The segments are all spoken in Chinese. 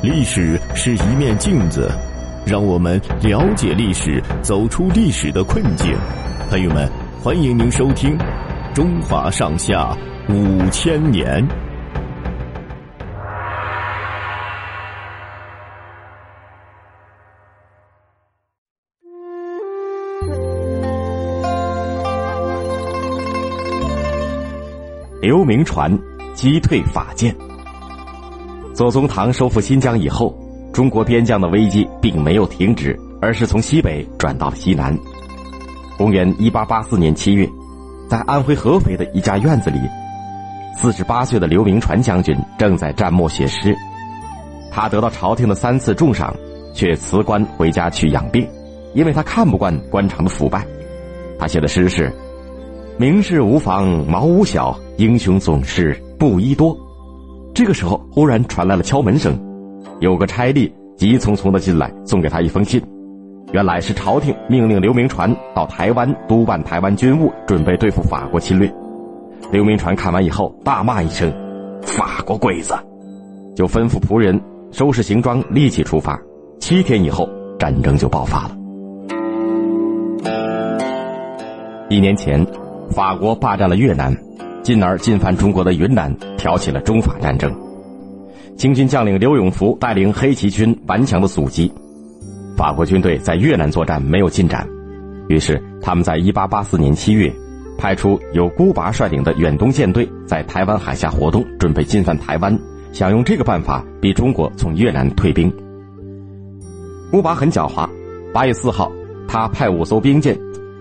历史是一面镜子，让我们了解历史，走出历史的困境。朋友们，欢迎您收听《中华上下五千年》。刘铭传击退法建。左宗棠收复新疆以后，中国边疆的危机并没有停止，而是从西北转到了西南。公元一八八四年七月，在安徽合肥的一家院子里，四十八岁的刘铭传将军正在蘸墨写诗。他得到朝廷的三次重赏，却辞官回家去养病，因为他看不惯官场的腐败。他写的诗是：“明事无妨茅屋小，英雄总是布衣多。”这个时候，忽然传来了敲门声，有个差吏急匆匆的进来，送给他一封信。原来是朝廷命令刘铭传到台湾督办台湾军务，准备对付法国侵略。刘铭传看完以后，大骂一声：“法国鬼子！”就吩咐仆人收拾行装，立即出发。七天以后，战争就爆发了。一年前，法国霸占了越南。进而进犯中国的云南，挑起了中法战争。清军将领刘永福带领黑旗军顽强的阻击，法国军队在越南作战没有进展。于是他们在1884年7月，派出由孤拔率领的远东舰队在台湾海峡活动，准备进犯台湾，想用这个办法逼中国从越南退兵。孤拔很狡猾，8月4号，他派五艘兵舰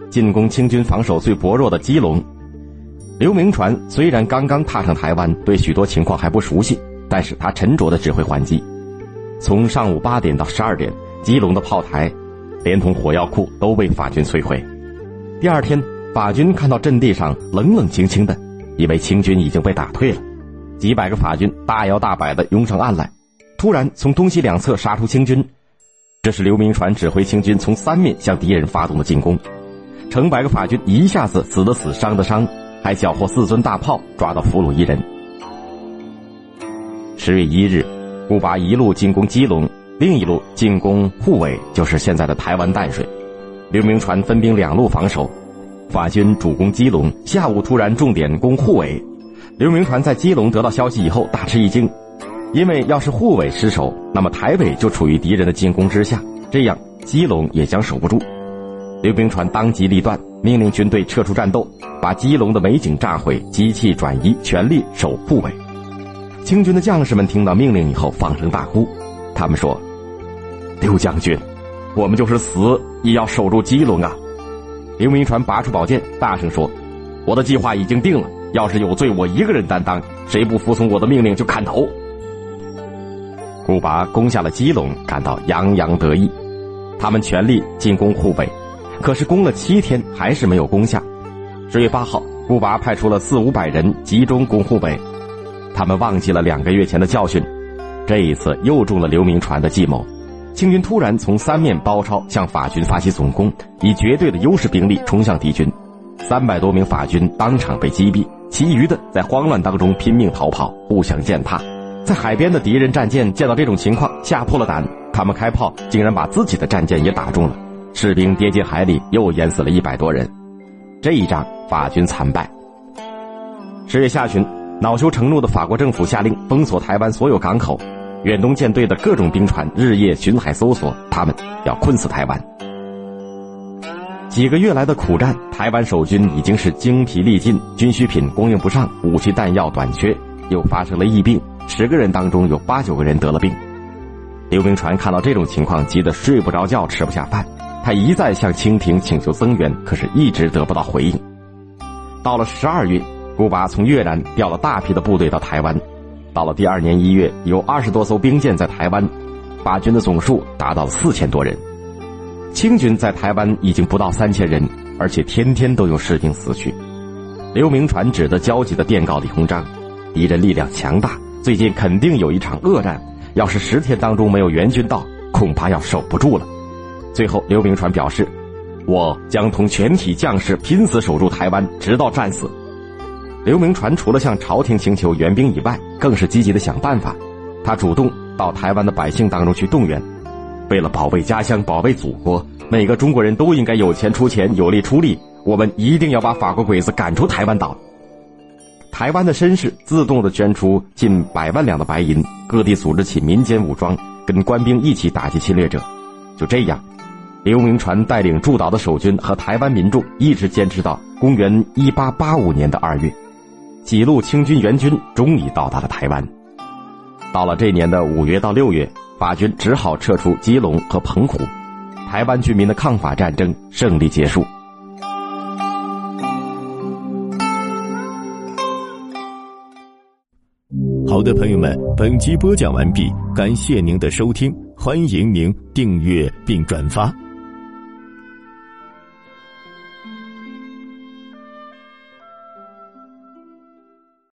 进攻清军防守最薄弱的基隆。刘铭传虽然刚刚踏上台湾，对许多情况还不熟悉，但是他沉着的指挥还击。从上午八点到十二点，基隆的炮台，连同火药库都被法军摧毁。第二天，法军看到阵地上冷冷清清的，以为清军已经被打退了。几百个法军大摇大摆的拥上岸来，突然从东西两侧杀出清军。这是刘铭传指挥清军从三面向敌人发动的进攻，成百个法军一下子死的死，伤的伤。还缴获四尊大炮，抓到俘虏一人。十月一日，顾拔一路进攻基隆，另一路进攻护尾，就是现在的台湾淡水。刘铭传分兵两路防守，法军主攻基隆，下午突然重点攻护尾。刘铭传在基隆得到消息以后大吃一惊，因为要是护卫失守，那么台北就处于敌人的进攻之下，这样基隆也将守不住。刘铭传当机立断，命令军队撤出战斗，把基隆的美景炸毁，机器转移，全力守护卫。清军的将士们听到命令以后，放声大哭。他们说：“刘将军，我们就是死也要守住基隆啊！”刘铭传拔出宝剑，大声说：“我的计划已经定了，要是有罪，我一个人担当；谁不服从我的命令，就砍头。”顾拔攻下了基隆，感到洋洋得意。他们全力进攻护北。可是攻了七天还是没有攻下。十月八号，顾拔派出了四五百人集中攻湖北，他们忘记了两个月前的教训，这一次又中了刘铭传的计谋。清军突然从三面包抄，向法军发起总攻，以绝对的优势兵力冲向敌军，三百多名法军当场被击毙，其余的在慌乱当中拼命逃跑，互相践踏。在海边的敌人战舰见到这种情况，吓破了胆，他们开炮竟然把自己的战舰也打中了。士兵跌进海里，又淹死了一百多人。这一仗，法军惨败。十月下旬，恼羞成怒的法国政府下令封锁台湾所有港口，远东舰队的各种兵船日夜巡海搜索，他们要困死台湾。几个月来的苦战，台湾守军已经是精疲力尽，军需品供应不上，武器弹药短缺，又发生了疫病，十个人当中有八九个人得了病。刘铭传看到这种情况，急得睡不着觉，吃不下饭。他一再向清廷请求增援，可是一直得不到回应。到了十二月，顾巴从越南调了大批的部队到台湾。到了第二年一月，有二十多艘兵舰在台湾，法军的总数达到了四千多人。清军在台湾已经不到三千人，而且天天都有士兵死去。刘铭传只得焦急地电告李鸿章：“敌人力量强大，最近肯定有一场恶战，要是十天当中没有援军到，恐怕要守不住了。”最后，刘铭传表示：“我将同全体将士拼死守住台湾，直到战死。”刘铭传除了向朝廷请求援兵以外，更是积极的想办法。他主动到台湾的百姓当中去动员。为了保卫家乡、保卫祖国，每个中国人都应该有钱出钱，有力出力。我们一定要把法国鬼子赶出台湾岛。台湾的绅士自动的捐出近百万两的白银，各地组织起民间武装，跟官兵一起打击侵略者。就这样，刘铭传带领驻岛的守军和台湾民众一直坚持到公元一八八五年的二月，几路清军援军终于到达了台湾。到了这年的五月到六月，法军只好撤出基隆和澎湖，台湾居民的抗法战争胜利结束。好的，朋友们，本集播讲完毕，感谢您的收听，欢迎您订阅并转发。